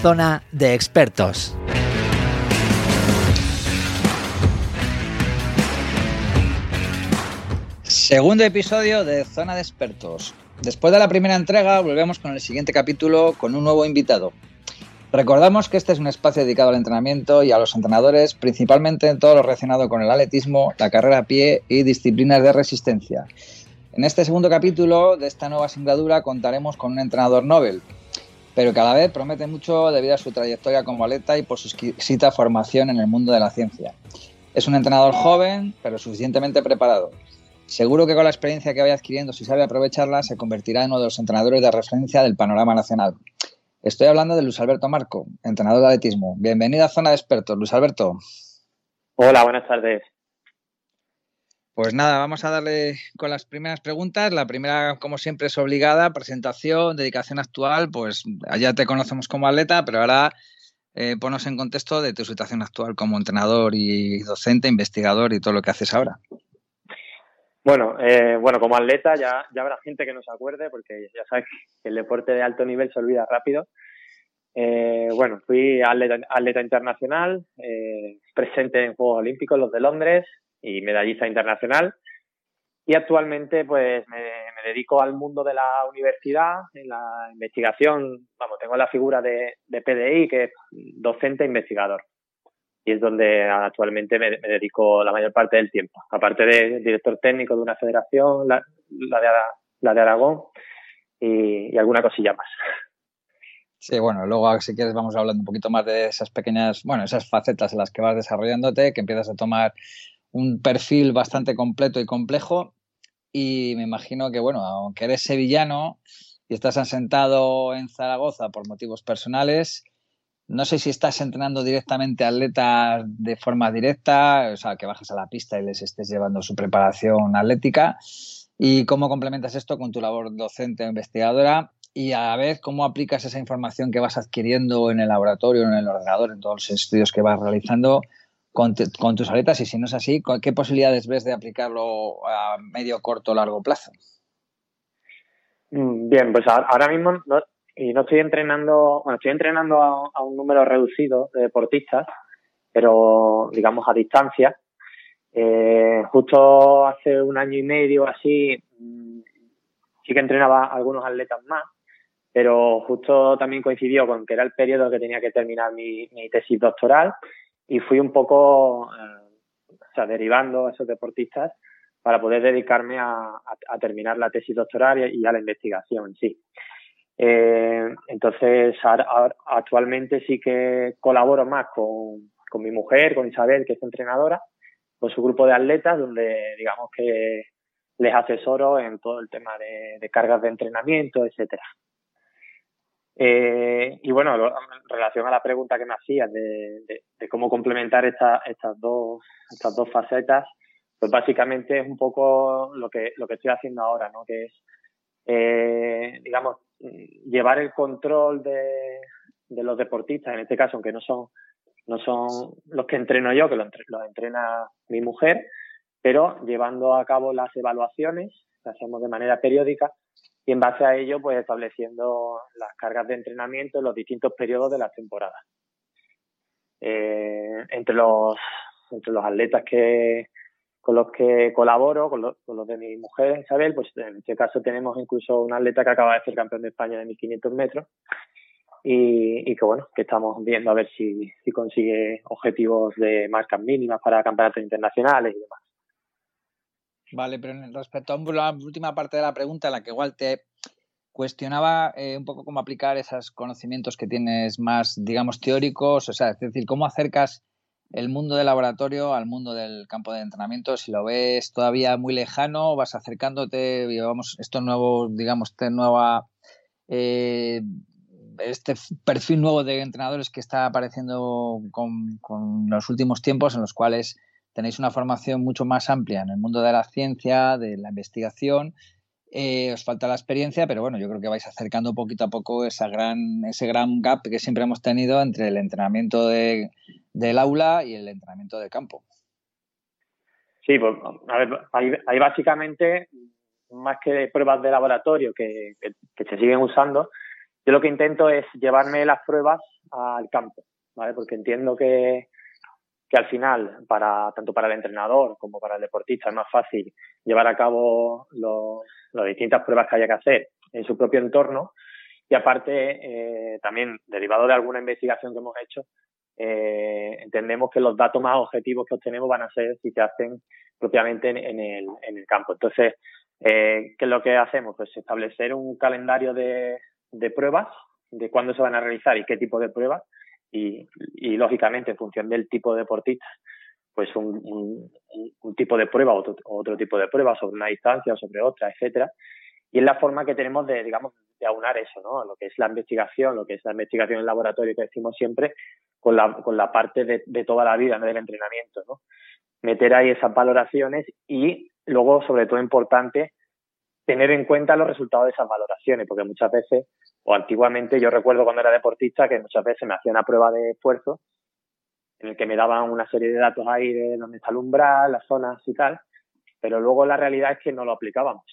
Zona de expertos. Segundo episodio de Zona de Expertos. Después de la primera entrega, volvemos con el siguiente capítulo con un nuevo invitado. Recordamos que este es un espacio dedicado al entrenamiento y a los entrenadores, principalmente en todo lo relacionado con el atletismo, la carrera a pie y disciplinas de resistencia. En este segundo capítulo de esta nueva singladura contaremos con un entrenador Nobel, pero que a la vez promete mucho debido a su trayectoria como atleta y por su exquisita formación en el mundo de la ciencia. Es un entrenador joven, pero suficientemente preparado. Seguro que con la experiencia que vaya adquiriendo, si sabe aprovecharla, se convertirá en uno de los entrenadores de referencia del panorama nacional. Estoy hablando de Luis Alberto Marco, entrenador de atletismo. Bienvenido a Zona de Expertos, Luis Alberto. Hola, buenas tardes. Pues nada, vamos a darle con las primeras preguntas. La primera, como siempre, es obligada, presentación, dedicación actual. Pues allá te conocemos como atleta, pero ahora eh, ponos en contexto de tu situación actual como entrenador y docente, investigador y todo lo que haces ahora. Bueno, eh, bueno, como atleta ya, habrá gente que no se acuerde porque ya sabes que el deporte de alto nivel se olvida rápido. Eh, bueno, fui atleta, atleta internacional, eh, presente en Juegos Olímpicos, los de Londres, y medallista internacional. Y actualmente pues me, me, dedico al mundo de la universidad, en la investigación, vamos, tengo la figura de, de PDI, que es docente e investigador y es donde actualmente me, dedico la mayor parte del tiempo. Aparte de director técnico de una federación, la, la, de, la de, Aragón, y, y, alguna cosilla más. Sí, bueno, luego si quieres vamos hablando un poquito más de esas pequeñas, bueno, esas facetas en las que vas desarrollándote, que empiezas a tomar un perfil bastante completo y complejo. Y me imagino que, bueno, aunque eres sevillano y estás asentado en Zaragoza por motivos personales, no sé si estás entrenando directamente a atletas de forma directa, o sea, que bajas a la pista y les estés llevando su preparación atlética. ¿Y cómo complementas esto con tu labor docente o investigadora? Y a la vez, ¿cómo aplicas esa información que vas adquiriendo en el laboratorio, en el ordenador, en todos los estudios que vas realizando con, con tus atletas? Y si no es así, ¿qué posibilidades ves de aplicarlo a medio, corto o largo plazo? Mm, bien, pues ahora mismo y no estoy entrenando, bueno, estoy entrenando a, un número reducido de deportistas, pero digamos a distancia. Eh, justo hace un año y medio así, mm, sí que entrenaba a algunos atletas más, pero justo también coincidió con que era el periodo que tenía que terminar mi, tesis doctoral y fui un poco, eh, o sea, derivando a esos deportistas para poder dedicarme a, a terminar la tesis doctoral y a la investigación en sí. Eh, entonces, actualmente sí que colaboro más con, con mi mujer, con Isabel, que es entrenadora, con su grupo de atletas, donde digamos que les asesoro en todo el tema de, cargas de entrenamiento, etcétera. Eh, y bueno, en relación a la pregunta que me hacías de, cómo complementar esta, estas dos facetas, pues básicamente es un poco lo que que estoy haciendo ahora, ¿no? Que es eh, digamos llevar el control de, los deportistas, en este caso, aunque no son, no son los que entreno yo, que los, entrena mi mujer, pero llevando a cabo las evaluaciones, las hacemos de manera periódica, y en base a ello, pues estableciendo las cargas de entrenamiento en los distintos periodos de la temporada. Eh, entre los entre los atletas que con los que colaboro, con, los de mi mujer Isabel, pues en este caso tenemos incluso un atleta que acaba de ser campeón de España de 1500 metros y, que bueno, que estamos viendo a ver si, si consigue objetivos de marcas mínimas para campeonatos internacionales y demás. Vale, pero respecto a la última parte de la pregunta, en la que igual te cuestionaba eh, un poco cómo aplicar esos conocimientos que tienes más, digamos, teóricos, o sea, es decir, cómo acercas el mundo del laboratorio al mundo del campo de entrenamiento, si lo ves todavía muy lejano, vas acercándote, vamos, esto nuevo, digamos, este nueva eh, este perfil nuevo de entrenadores que está apareciendo con, los últimos tiempos en los cuales tenéis una formación mucho más amplia en el mundo de la ciencia, de la investigación. Eh, os falta la experiencia, pero bueno, yo creo que vais acercando poquito a poco esa gran, ese gran gap que siempre hemos tenido entre el entrenamiento de, del aula y el entrenamiento de campo. Sí, pues a ver, hay, básicamente más que pruebas de laboratorio que, que se siguen usando, yo lo que intento es llevarme las pruebas al campo, ¿vale? Porque entiendo que, que al final, para, tanto para el entrenador como para el deportista, es más fácil llevar a cabo las distintas pruebas que haya que hacer en su propio entorno. Y aparte, eh, también derivado de alguna investigación que hemos hecho, eh, entendemos que los datos más objetivos que obtenemos van a ser si se hacen propiamente en, el, en el campo. Entonces, eh, ¿qué es lo que hacemos? Pues establecer un calendario de, de pruebas, de cuándo se van a realizar y qué tipo de pruebas, y, y lógicamente en función del tipo de deportista, pues un, un, tipo de prueba o otro, otro, tipo de prueba sobre una distancia o sobre otra, etcétera. Y es la forma que tenemos de, digamos, de aunar eso, ¿no? Lo que es la investigación, lo que es la investigación en laboratorio que decimos siempre, con la, con la parte de, de toda la vida, ¿no? Del entrenamiento, ¿no? Meter ahí esas valoraciones y luego, sobre todo importante, tener en cuenta los resultados de esas valoraciones, porque muchas veces, o antiguamente, yo recuerdo cuando era deportista que muchas veces me hacía una prueba de esfuerzo en el que me daban una serie de datos ahí de dónde está el umbral, las zonas y tal, pero luego la realidad es que no lo aplicábamos.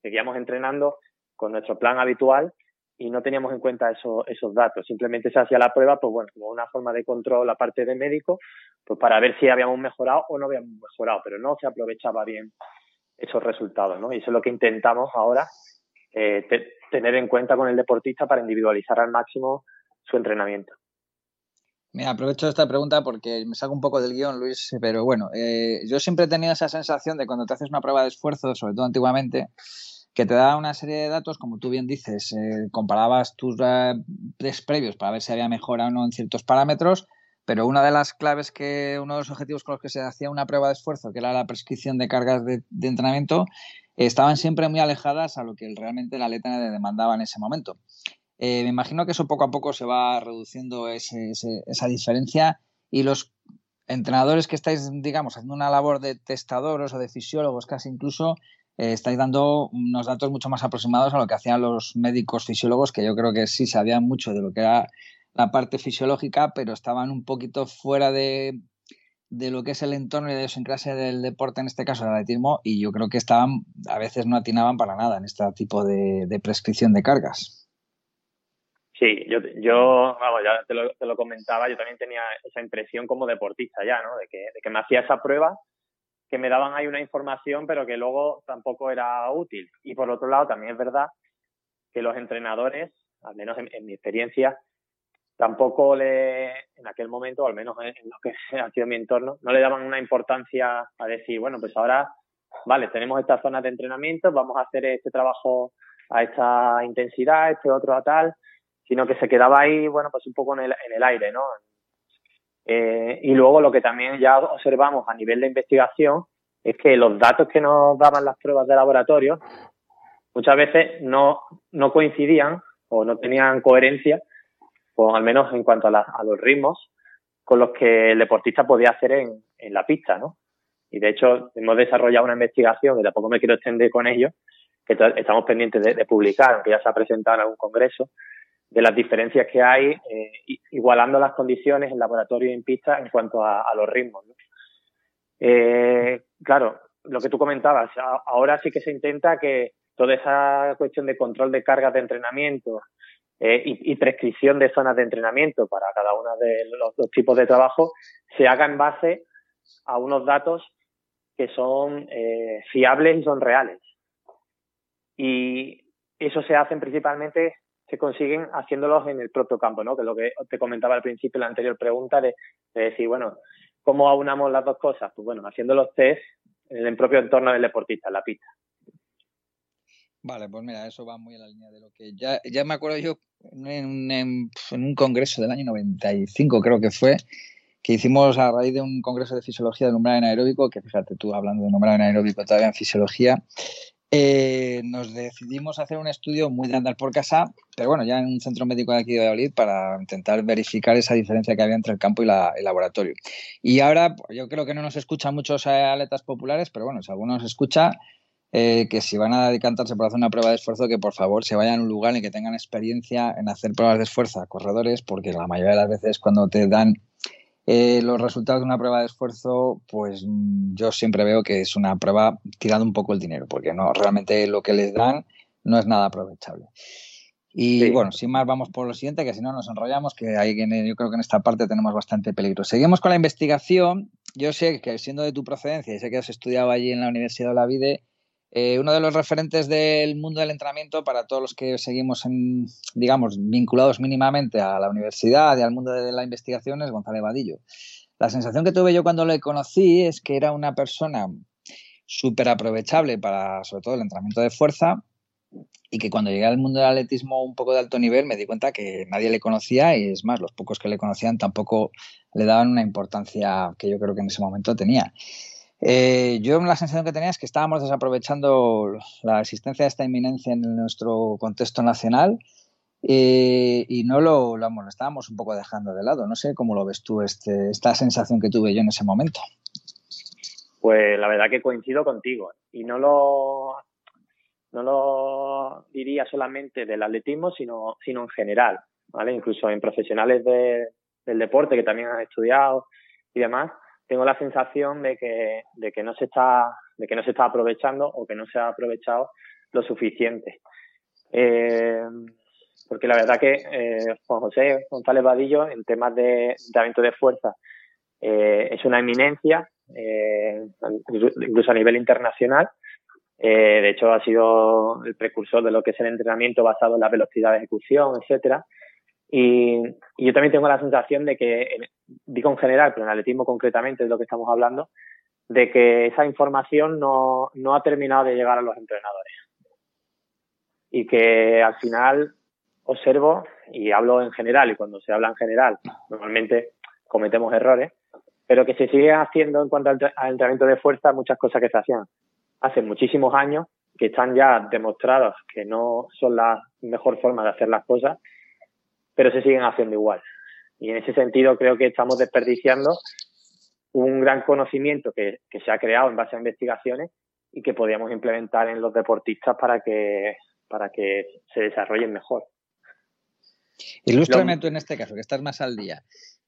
Seguíamos entrenando con nuestro plan habitual y no teníamos en cuenta eso, esos datos. Simplemente se hacía la prueba, pues bueno, como una forma de control la parte de médico, pues para ver si habíamos mejorado o no habíamos mejorado, pero no se aprovechaba bien esos resultados, ¿no? Y eso es lo que intentamos ahora eh, tener en cuenta con el deportista para individualizar al máximo su entrenamiento. Mira, aprovecho esta pregunta porque me saco un poco del guion, Luis, pero bueno, eh, yo siempre he tenido esa sensación de cuando te haces una prueba de esfuerzo, sobre todo antiguamente, que te da una serie de datos, como tú bien dices, eh, comparabas tus test previos para ver si había mejora o no en ciertos parámetros, pero una de las claves que, uno de los objetivos con los que se hacía una prueba de esfuerzo, que era la prescripción de cargas de, entrenamiento, estaban siempre muy alejadas a lo que realmente la atleta demandaba en ese momento. Eh, me imagino que eso poco a poco se va reduciendo esa diferencia y los entrenadores que estáis, digamos, haciendo una labor de testadores o de fisiólogos casi incluso, eh, estáis dando unos datos mucho más aproximados a lo que hacían los médicos fisiólogos, que yo creo que sí sabían mucho de lo que era la parte fisiológica, pero estaban un poquito fuera de, de lo que es el entorno y de la clase del deporte, en este caso el atletismo, y yo creo que estaban, a veces no atinaban para nada en este tipo de, prescripción de cargas. Sí, yo, yo vamos, ya te lo, te lo, comentaba, yo también tenía esa impresión como deportista ya, ¿no? De que, de que me hacía esa prueba, que me daban ahí una información, pero que luego tampoco era útil. Y por otro lado, también es verdad que los entrenadores, al menos en mi experiencia, tampoco le, en aquel momento, al menos en, lo que ha sido mi entorno, no le daban una importancia a decir, bueno, pues ahora, vale, tenemos estas zonas de entrenamiento, vamos a hacer este trabajo a esta intensidad, este otro a tal, sino que se quedaba ahí, bueno, pues un poco en el, aire, ¿no? Eh, y luego lo que también ya observamos a nivel de investigación es que los datos que nos daban las pruebas de laboratorio muchas veces no, no coincidían o no tenían coherencia pues al menos en cuanto a, los ritmos con los que el deportista podía hacer en, la pista, ¿no? Y de hecho hemos desarrollado una investigación, que tampoco me quiero extender con ello, que estamos pendientes de, publicar, aunque ya se ha presentado en algún congreso, de las diferencias que hay eh, igualando las condiciones en laboratorio y en pista en cuanto a, los ritmos. Eh, claro, lo que tú comentabas, ahora sí que se intenta que toda esa cuestión de control de cargas de entrenamiento, eh, y, prescripción de zonas de entrenamiento para cada uno de los, tipos de trabajo se haga en base a unos datos que son eh, fiables y son reales. Y eso se hacen principalmente, se consiguen haciéndolos en el propio campo, ¿no? Que es lo que te comentaba al principio la anterior pregunta de, decir, bueno, ¿cómo aunamos las dos cosas? Pues bueno, haciendo los test en el propio entorno del deportista, la pista. Vale, pues mira, eso va muy en la línea de lo que ya, ya me acuerdo yo en, en, un congreso del año 95, creo que fue, que hicimos a raíz de un congreso de fisiología del umbral anaeróbico, que fíjate tú hablando de umbral anaeróbico todavía en fisiología, eh, nos decidimos hacer un estudio muy de andar por casa, pero bueno, ya en un centro médico de aquí de Valladolid para intentar verificar esa diferencia que había entre el campo y la, el laboratorio. Y ahora, yo creo que no nos escuchan muchos atletas populares, pero bueno, si alguno nos escucha, eh, que si van a decantarse por hacer una prueba de esfuerzo, que por favor se vayan a un lugar en que tengan experiencia en hacer pruebas de esfuerzo a corredores, porque la mayoría de las veces cuando te dan eh, los resultados de una prueba de esfuerzo, pues mm, yo siempre veo que es una prueba tirando un poco el dinero, porque no realmente lo que les dan no es nada aprovechable. Y bueno, sin más, vamos por lo siguiente, que si no nos enrollamos, que hay, yo creo que en esta parte tenemos bastante peligro. Seguimos con la investigación. Yo sé que siendo de tu procedencia y sé que has estudiado allí en la Universidad de la Vide, eh, uno de los referentes del mundo del entrenamiento para todos los que seguimos, en, digamos, vinculados mínimamente a la universidad y al mundo de la investigación es González Vadillo. La sensación que tuve yo cuando le conocí es que era una persona súper aprovechable para, sobre todo, el entrenamiento de fuerza y que cuando llegué al mundo del atletismo un poco de alto nivel me di cuenta que nadie le conocía y es más, los pocos que le conocían tampoco le daban una importancia que yo creo que en ese momento tenía. Eh, yo la sensación que tenía es que estábamos desaprovechando la existencia de esta inminencia en nuestro contexto nacional eh, y no lo, lo, estábamos un poco dejando de lado. No sé cómo lo ves tú, este, esta sensación que tuve yo en ese momento. Pues la verdad que coincido contigo y no lo, no lo diría solamente del atletismo, sino, sino en general, ¿vale? Incluso en profesionales de, del deporte que también han estudiado y demás tengo la sensación de que, de que no se está, de que no se está aprovechando o que no se ha aprovechado lo suficiente. Eh, porque la verdad que eh, Juan José González Vadillo en temas de entrenamiento de fuerza eh, es una eminencia, incluso a nivel internacional. de hecho, ha sido el precursor de lo que es el entrenamiento basado en la velocidad de ejecución, etcétera. Y, yo también tengo la sensación de que, digo en general, pero en atletismo concretamente es lo que estamos hablando, de que esa información no, no ha terminado de llegar a los entrenadores. Y que al final observo, y hablo en general, y cuando se habla en general, normalmente cometemos errores, pero que se sigue haciendo en cuanto al, entrenamiento de fuerza muchas cosas que se hacían hace muchísimos años, que están ya demostradas que no son la mejor forma de hacer las cosas pero se siguen haciendo igual. Y en ese sentido creo que estamos desperdiciando un gran conocimiento que, se ha creado en base a investigaciones y que podríamos implementar en los deportistas para que, para que se desarrollen mejor. Ilústrame tú en este caso, que estás más al día.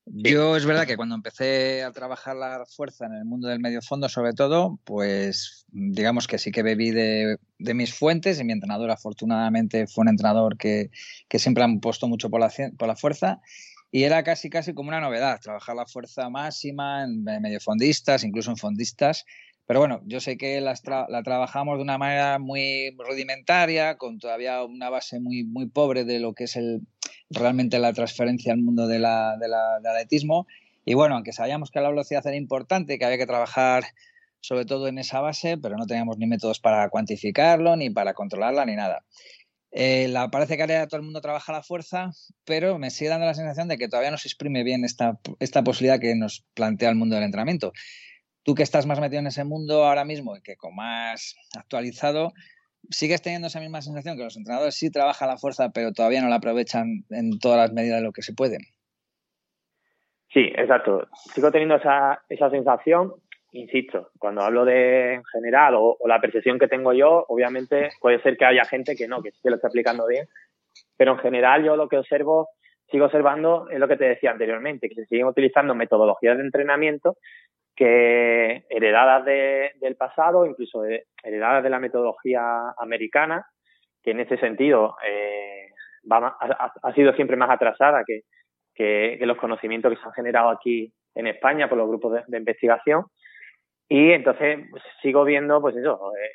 Yo es verdad que cuando empecé a trabajar la fuerza en el mundo del medio fondo, sobre todo, pues digamos que sí que bebí de, mis fuentes y mi entrenador afortunadamente fue un entrenador que, siempre han puesto mucho por la, por la fuerza y era casi casi como una novedad, trabajar la fuerza máxima en medio fondistas, incluso en fondistas. Pero bueno, yo sé que la trabajamos de una manera muy rudimentaria, con todavía una base muy, muy pobre de lo que es el, realmente la transferencia al mundo de la, del atletismo. Y bueno, aunque sabíamos que la velocidad era importante, que había que trabajar sobre todo en esa base, pero no teníamos ni métodos para cuantificarlo, ni para controlarla, ni nada. Eh, la, parece que ahora todo el mundo trabaja la fuerza, pero me sigue dando la sensación de que todavía no se exprime bien esta, esta posibilidad que nos plantea el mundo del entrenamiento. Tú que estás más metido en ese mundo ahora mismo y que con más actualizado, ¿Sigues teniendo esa misma sensación que los entrenadores sí trabajan la fuerza, pero todavía no la aprovechan en todas las medidas de lo que se puede? Sí, exacto. Sigo teniendo esa, esa sensación, insisto, cuando hablo de en general o, la percepción que tengo yo, obviamente puede ser que haya gente que no, que sí que lo está aplicando bien, pero en general yo lo que observo, sigo observando es lo que te decía anteriormente, que se siguen utilizando metodologías de entrenamiento que heredadas de, del pasado, incluso heredadas de la metodología americana, que en ese sentido eh, ha, sido siempre más atrasada que, los conocimientos que se han generado aquí en España por los grupos de, investigación. Y entonces pues, sigo viendo, pues eso, eh,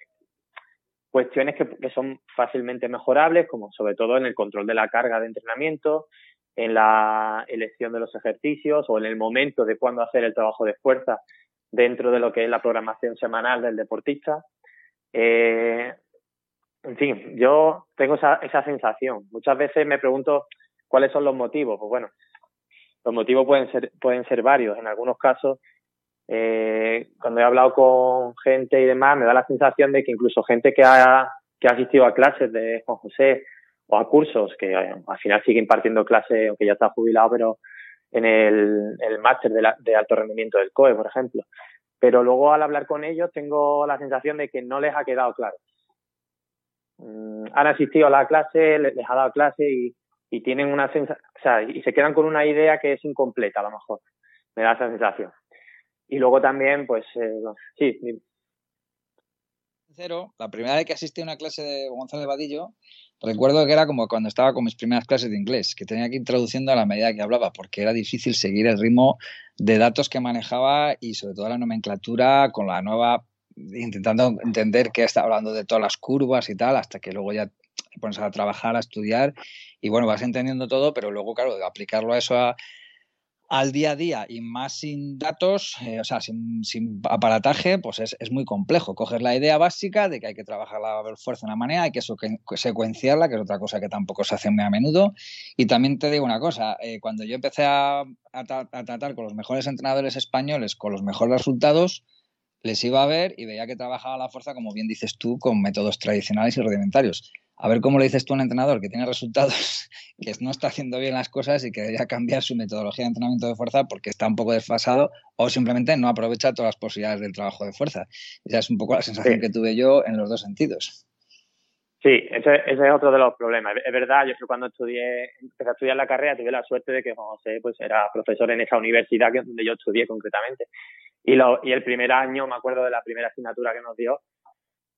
cuestiones que, son fácilmente mejorables, como sobre todo en el control de la carga de entrenamiento, en la elección de los ejercicios o en el momento de cuándo hacer el trabajo de fuerza dentro de lo que es la programación semanal del deportista. Eh, en fin, yo tengo esa, esa sensación. Muchas veces me pregunto cuáles son los motivos. Pues bueno, los motivos pueden ser, pueden ser varios. En algunos casos, eh, cuando he hablado con gente y demás, me da la sensación de que incluso gente que ha, que ha asistido a clases de Juan José o a cursos, que eh, al final sigue impartiendo clases, aunque ya está jubilado, pero en el, el máster de, alto rendimiento del COE, por ejemplo. Pero luego al hablar con ellos tengo la sensación de que no les ha quedado claro. Mm, han asistido a la clase, les, ha dado clase y, y tienen una sensación, o sea, y se quedan con una idea que es incompleta a lo mejor. Me da esa sensación. Y luego también, pues, eh, sí. Cero, la primera vez que asistí a una clase de Gonzalo Vadillo, recuerdo que era como cuando estaba con mis primeras clases de inglés, que tenía que ir traduciendo a la medida que hablaba, porque era difícil seguir el ritmo de datos que manejaba y sobre todo la nomenclatura con la nueva, intentando entender que está hablando de todas las curvas y tal, hasta que luego ya te pones a trabajar, a estudiar. Y bueno, vas entendiendo todo, pero luego, claro, aplicarlo a eso a, al día a día y más sin datos, eh, o sea, sin, sin, aparataje, pues es, muy complejo. Coger la idea básica de que hay que trabajar la fuerza de una manera, hay que secuenciarla, que es otra cosa que tampoco se hace muy a menudo. Y también te digo una cosa, eh, cuando yo empecé a, tratar con los mejores entrenadores españoles, con los mejores resultados, les iba a ver y veía que trabajaba la fuerza, como bien dices tú, con métodos tradicionales y rudimentarios a ver cómo le dices tú a un entrenador que tiene resultados, que no está haciendo bien las cosas y que debería cambiar su metodología de entrenamiento de fuerza porque está un poco desfasado o simplemente no aprovecha todas las posibilidades del trabajo de fuerza. Esa es un poco la sensación que tuve yo en los dos sentidos. Sí, ese, ese, es otro de los problemas. Es verdad, yo cuando estudié, empecé a estudiar la carrera, tuve la suerte de que José pues, era profesor en esa universidad que, donde yo estudié concretamente. Y, lo, y el primer año, me acuerdo de la primera asignatura que nos dio,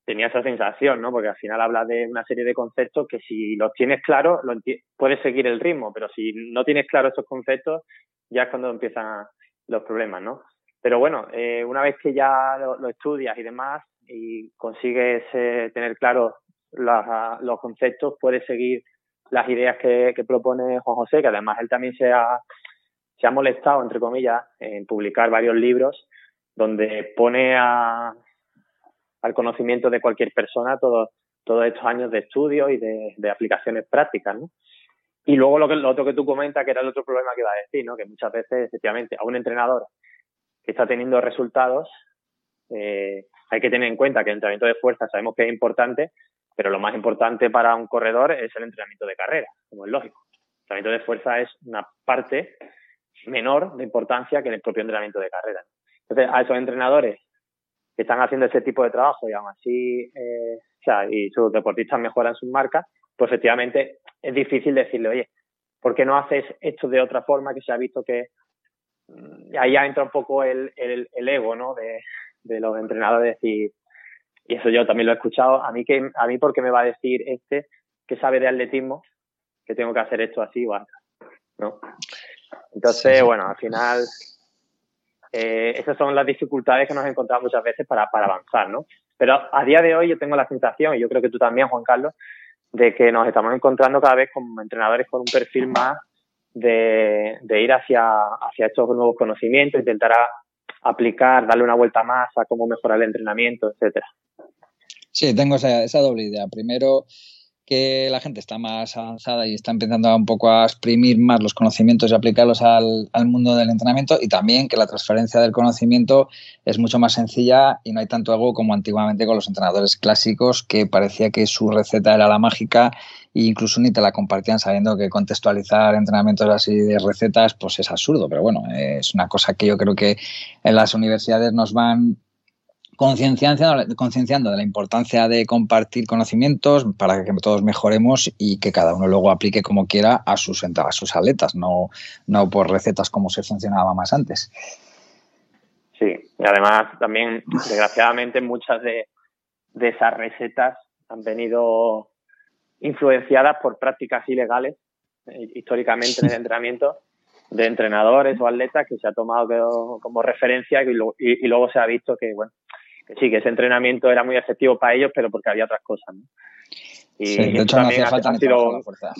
tenía esa sensación, ¿no? Porque al final habla de una serie de conceptos que si los tienes claros, lo puedes seguir el ritmo, pero si no tienes claros esos conceptos, ya es cuando empiezan los problemas, ¿no? Pero bueno, eh, una vez que ya lo, estudias y demás y consigues eh, tener claros los conceptos, puedes seguir las ideas que, que, propone Juan José, que además él también se ha, se ha molestado, entre comillas, en publicar varios libros donde pone a, al conocimiento de cualquier persona todos todos estos años de estudio y de, de aplicaciones prácticas, ¿no? Y luego lo, que, lo otro que tú comentas, que era el otro problema que iba a decir, ¿no? Que muchas veces, efectivamente, a un entrenador que está teniendo resultados, eh, hay que tener en cuenta que el entrenamiento de fuerza sabemos que es importante, pero lo más importante para un corredor es el entrenamiento de carrera, como es lógico. El entrenamiento de fuerza es una parte menor de importancia que el propio entrenamiento de carrera. Entonces, a esos entrenadores están haciendo ese tipo de trabajo y aún así, eh, o sea, y sus deportistas mejoran sus marcas, pues efectivamente es difícil decirle, oye, ¿por qué no haces esto de otra forma que se ha visto que mm, ahí ya entra un poco el, el, el ego, ¿no? De, de los entrenadores decir, y eso yo también lo he escuchado, a mí que a mí porque me va a decir este que sabe de atletismo que tengo que hacer esto así o ¿no? Entonces, sí, sí. bueno, al final eh, esas son las dificultades que nos encontramos muchas veces para, avanzar, ¿no? Pero a día de hoy yo tengo la sensación, y yo creo que tú también, Juan Carlos, de que nos estamos encontrando cada vez con entrenadores con un perfil más de, ir hacia, hacia estos nuevos conocimientos, intentar aplicar, darle una vuelta más a cómo mejorar el entrenamiento, etcétera. Sí, tengo esa doble idea. Primero, que la gente está más avanzada y está empezando un poco a exprimir más los conocimientos y aplicarlos al, al, mundo del entrenamiento y también que la transferencia del conocimiento es mucho más sencilla y no hay tanto algo como antiguamente con los entrenadores clásicos que parecía que su receta era la mágica e incluso ni te la compartían sabiendo que contextualizar entrenamientos así de recetas pues es absurdo, pero bueno, es una cosa que yo creo que en las universidades nos van concienciando, concienciando de la importancia de compartir conocimientos para que todos mejoremos y que cada uno luego aplique como quiera a sus, a sus atletas, no, no por recetas como se funcionaba más antes. Sí, y además también, desgraciadamente, muchas de, de esas recetas han venido influenciadas por prácticas ilegales eh, históricamente en el entrenamiento de entrenadores o atletas que se ha tomado como referencia y, y, luego se ha visto que, bueno, que sí, que ese entrenamiento era muy efectivo para ellos, pero porque había otras cosas. ¿no? Y sí, de hecho no hacía falta ha sido, la fuerza.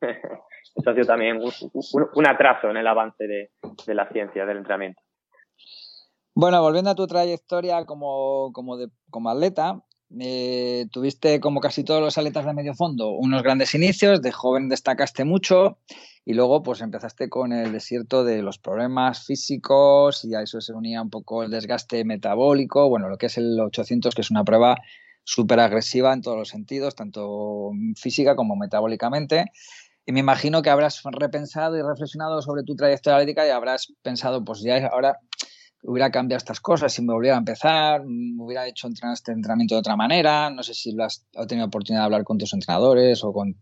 eso ha sido también un, atraso en el avance de, de, la ciencia del entrenamiento. Bueno, volviendo a tu trayectoria como, como, de, como atleta, eh, tuviste como casi todos los atletas de medio fondo unos grandes inicios, de joven destacaste mucho y luego pues empezaste con el desierto de los problemas físicos y a eso se unía un poco el desgaste metabólico, bueno, lo que es el 800 que es una prueba súper agresiva en todos los sentidos, tanto física como metabólicamente. Y me imagino que habrás repensado y reflexionado sobre tu trayectoria atlética y habrás pensado, pues ya ahora hubiera cambiado estas cosas si me volviera a empezar, me hubiera hecho entrenar este entrenamiento de otra manera, no sé si lo has, tenido oportunidad de hablar con tus entrenadores o con,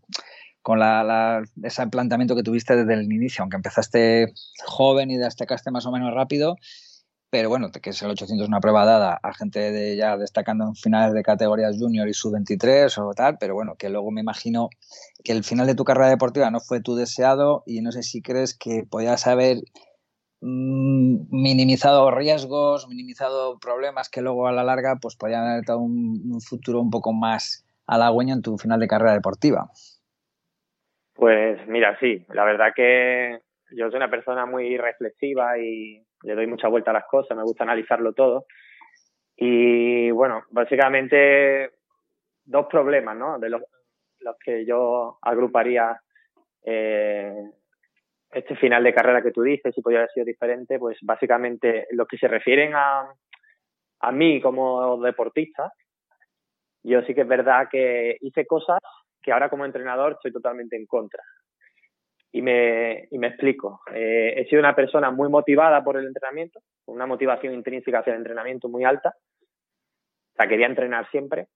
con la, ese planteamiento que tuviste desde el inicio, aunque empezaste joven y destacaste más o menos rápido, pero bueno, que es el 800 una prueba dada a gente de ya destacando en finales de categorías junior y sub-23 o tal, pero bueno, que luego me imagino que el final de tu carrera deportiva no fue tu deseado y no sé si crees que podías haber Mm, minimizado riesgos, minimizado problemas que luego a la larga pues podrían haber un, futuro un poco más halagüeño en tu final de carrera deportiva. Pues mira, sí, la verdad que yo soy una persona muy reflexiva y le doy mucha vuelta a las cosas, me gusta analizarlo todo. Y bueno, básicamente dos problemas, ¿no? De los, los que yo agruparía eh, este final de carrera que tú dices, si podría haber sido diferente, pues básicamente lo que se refieren a, a mí como deportista, yo sí que es verdad que hice cosas que ahora como entrenador estoy totalmente en contra. Y me, y me explico. Eh, he sido una persona muy motivada por el entrenamiento, con una motivación intrínseca hacia el entrenamiento muy alta. O sea, quería entrenar siempre.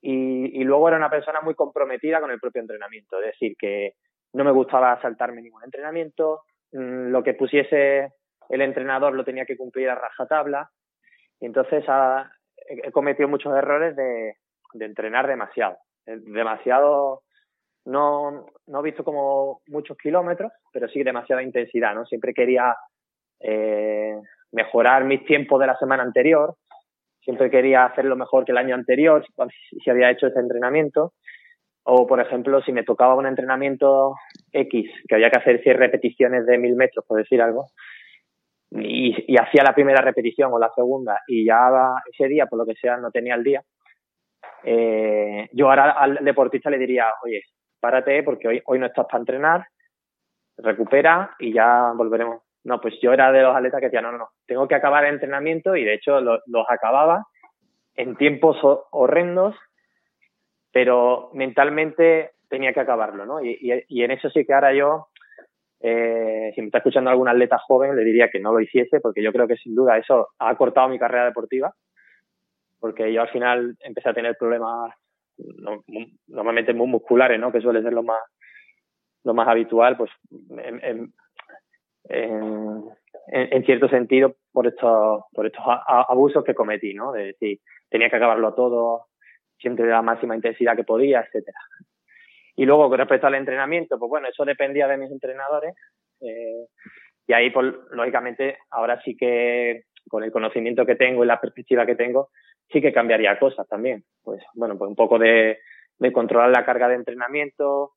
Y, y luego era una persona muy comprometida con el propio entrenamiento. Es decir, que no me gustaba saltarme ningún entrenamiento, mm, lo que pusiese el entrenador lo tenía que cumplir a rajatabla, y entonces he cometido muchos errores de, entrenar demasiado, eh, demasiado, no, no he visto como muchos kilómetros, pero sí demasiada intensidad, ¿no? Siempre quería eh, mejorar mis tiempos de la semana anterior, siempre quería hacerlo mejor que el año anterior, si había hecho ese entrenamiento, o, por ejemplo, si me tocaba un entrenamiento X, que había que hacer 100 repeticiones de 1000 metros, por decir algo, y, hacía la primera repetición o la segunda y ya ese día, por lo que sea, no tenía el día, eh, yo ahora al deportista le diría, oye, párate porque hoy, hoy no estás para entrenar, recupera y ya volveremos. No, pues yo era de los atletas que decía, no, no, no, tengo que acabar el entrenamiento y de hecho los acababa en tiempos horrendos pero mentalmente tenía que acabarlo, ¿no? Y, en eso sí que ahora yo, eh, si me está escuchando algún atleta joven, le diría que no lo hiciese, porque yo creo que sin duda eso ha cortado mi carrera deportiva, porque yo al final empecé a tener problemas normalmente muy musculares, ¿no? Que suele ser lo más, lo más habitual, pues en, en, en cierto sentido por estos, por estos abusos que cometí, ¿no? De decir, tenía que acabarlo todo, siempre de la máxima intensidad que podía, etcétera. Y luego, con respecto al entrenamiento, pues bueno, eso dependía de mis entrenadores. Eh, y ahí, pues, lógicamente, ahora sí que con el conocimiento que tengo y la perspectiva que tengo, sí que cambiaría cosas también. Pues bueno, pues un poco de, de controlar la carga de entrenamiento,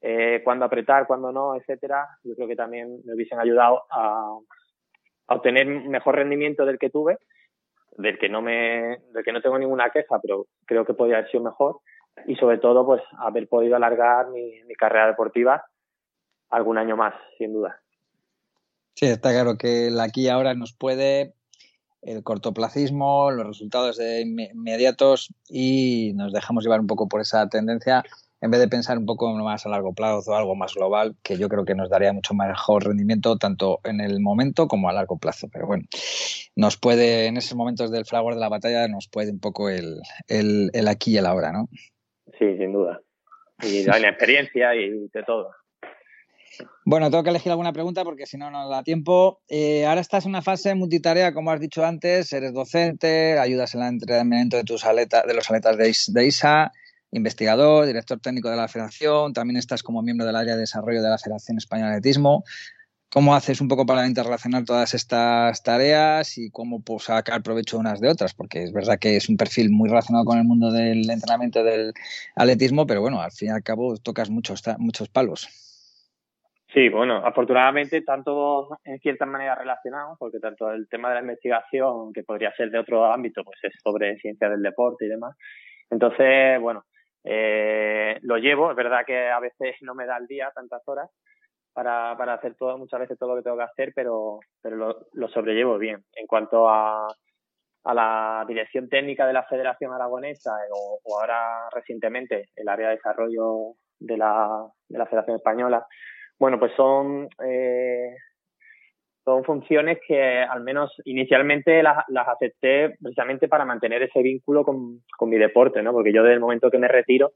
eh, cuándo apretar, cuándo no, etcétera. Yo creo que también me hubiesen ayudado a, a obtener mejor rendimiento del que tuve del que no me, del que no tengo ninguna queja, pero creo que podría haber sido mejor y sobre todo pues haber podido alargar mi, mi carrera deportiva algún año más, sin duda. Sí, está claro que la aquí ahora nos puede el cortoplacismo, los resultados inmediatos y nos dejamos llevar un poco por esa tendencia en vez de pensar un poco más a largo plazo, o algo más global, que yo creo que nos daría mucho mejor rendimiento tanto en el momento como a largo plazo. Pero bueno, nos puede, en esos momentos del fragor de la batalla, nos puede un poco el, el, aquí y el ahora, ¿no? Sí, sin duda. Y la experiencia y de todo. Bueno, tengo que elegir alguna pregunta porque si no, no da tiempo. Eh, ahora estás en una fase multitarea, como has dicho antes, eres docente, ayudas en el entrenamiento de tus aletas, de los aletas de, de ISA, investigador, director técnico de la federación, también estás como miembro del área de desarrollo de la Federación Española de Atletismo. ¿Cómo haces un poco para interrelacionar todas estas tareas y cómo pues, sacar provecho unas de otras? Porque es verdad que es un perfil muy relacionado con el mundo del entrenamiento del atletismo, pero bueno, al fin y al cabo tocas muchos, muchos palos. Sí, bueno, afortunadamente todos en cierta manera relacionados, porque tanto el tema de la investigación, que podría ser de otro ámbito, pues es sobre ciencia del deporte y demás. Entonces, bueno, eh, lo llevo, es verdad que a veces no me da el día tantas horas, para, para hacer todo, muchas veces todo lo que tengo que hacer, pero, pero lo, lo sobrellevo bien. En cuanto a, a la dirección técnica de la Federación Aragonesa o, o, ahora recientemente el área de desarrollo de la, de la Federación Española, bueno, pues son, eh, son funciones que al menos inicialmente las, las acepté precisamente para mantener ese vínculo con, con mi deporte, ¿no? Porque yo desde el momento que me retiro,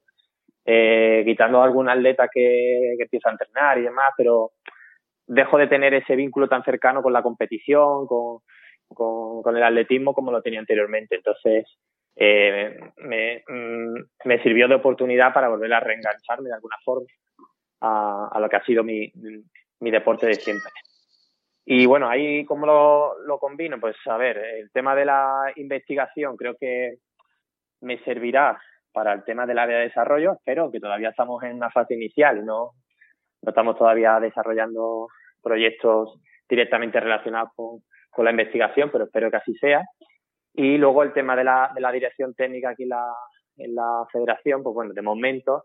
eh, quitando algún atleta que, que empieza a entrenar y demás, pero dejo de tener ese vínculo tan cercano con la competición, con, con, con el atletismo como lo tenía anteriormente. Entonces, eh, me, mm, me, sirvió de oportunidad para volver a reengancharme de alguna forma a, a lo que ha sido mi, mi, deporte de siempre. Y bueno, ahí cómo lo, lo combino, pues a ver, el tema de la investigación creo que me servirá para el tema del área de desarrollo, pero que todavía estamos en una fase inicial no, no estamos todavía desarrollando proyectos directamente relacionados con, con la investigación, pero espero que así sea. Y luego el tema de la, de la dirección técnica aquí en la, en la federación, pues bueno, de momento,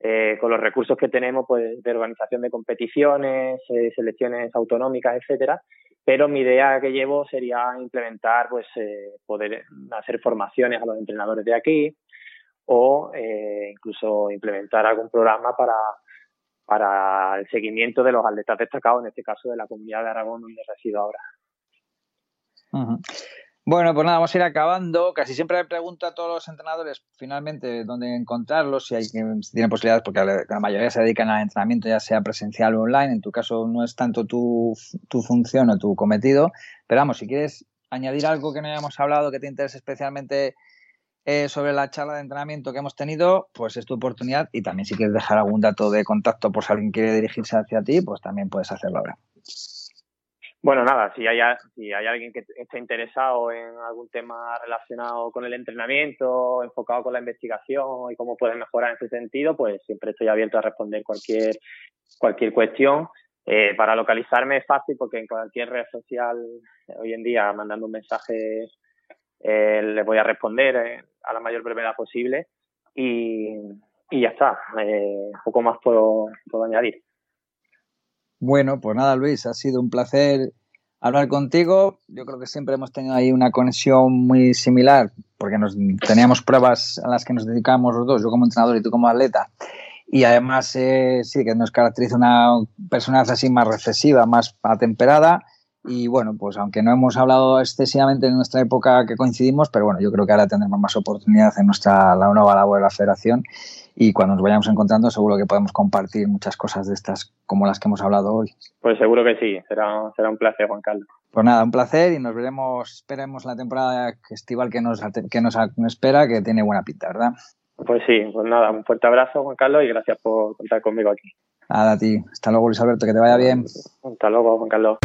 eh, con los recursos que tenemos, pues de organización de competiciones, eh, selecciones autonómicas, etcétera. Pero mi idea que llevo sería implementar, pues, eh, poder hacer formaciones a los entrenadores de aquí, o eh, incluso implementar algún programa para, para el seguimiento de los atletas destacados, en este caso de la comunidad de Aragón donde resido ahora. Bueno, pues nada, vamos a ir acabando. Casi siempre le pregunto a todos los entrenadores finalmente dónde encontrarlos, si hay si tienen posibilidades, porque la mayoría se dedican al entrenamiento, ya sea presencial o online. En tu caso no es tanto tu, tu función o tu cometido, pero vamos, si quieres añadir algo que no hayamos hablado que te interese especialmente eh, sobre la charla de entrenamiento que hemos tenido, pues es tu oportunidad y también si quieres dejar algún dato de contacto por si alguien quiere dirigirse hacia ti, pues también puedes hacerlo ahora. Bueno, nada, si hay, si hay alguien que esté interesado en algún tema relacionado con el entrenamiento, enfocado con la investigación y cómo puede mejorar en ese sentido, pues siempre estoy abierto a responder cualquier, cualquier cuestión. Eh, para localizarme es fácil porque en cualquier red social hoy en día mandando un mensaje eh, les voy a responder eh, a la mayor brevedad posible y, y ya está. Eh, poco más puedo añadir. Bueno, pues nada, Luis, ha sido un placer hablar contigo. Yo creo que siempre hemos tenido ahí una conexión muy similar, porque nos teníamos pruebas a las que nos dedicábamos los dos, yo como entrenador y tú como atleta. Y además, eh, sí, que nos caracteriza una personalidad así más recesiva, más atemperada y bueno, pues aunque no hemos hablado excesivamente en nuestra época que coincidimos, pero bueno, yo creo que ahora tendremos más oportunidad en nuestra la nueva labor de la federación y cuando nos vayamos encontrando seguro que podemos compartir muchas cosas de estas como las que hemos hablado hoy. Pues seguro que sí, será, será un placer, Juan Carlos. Pues nada, un placer y nos veremos, esperemos la temporada estival que nos, que nos espera, que tiene buena pinta, ¿verdad? Pues sí, pues nada, un fuerte abrazo, Juan Carlos, y gracias por contar conmigo aquí. Nada, a ti. Hasta luego, Luis Alberto, que te vaya bien. Hasta luego, Juan Carlos.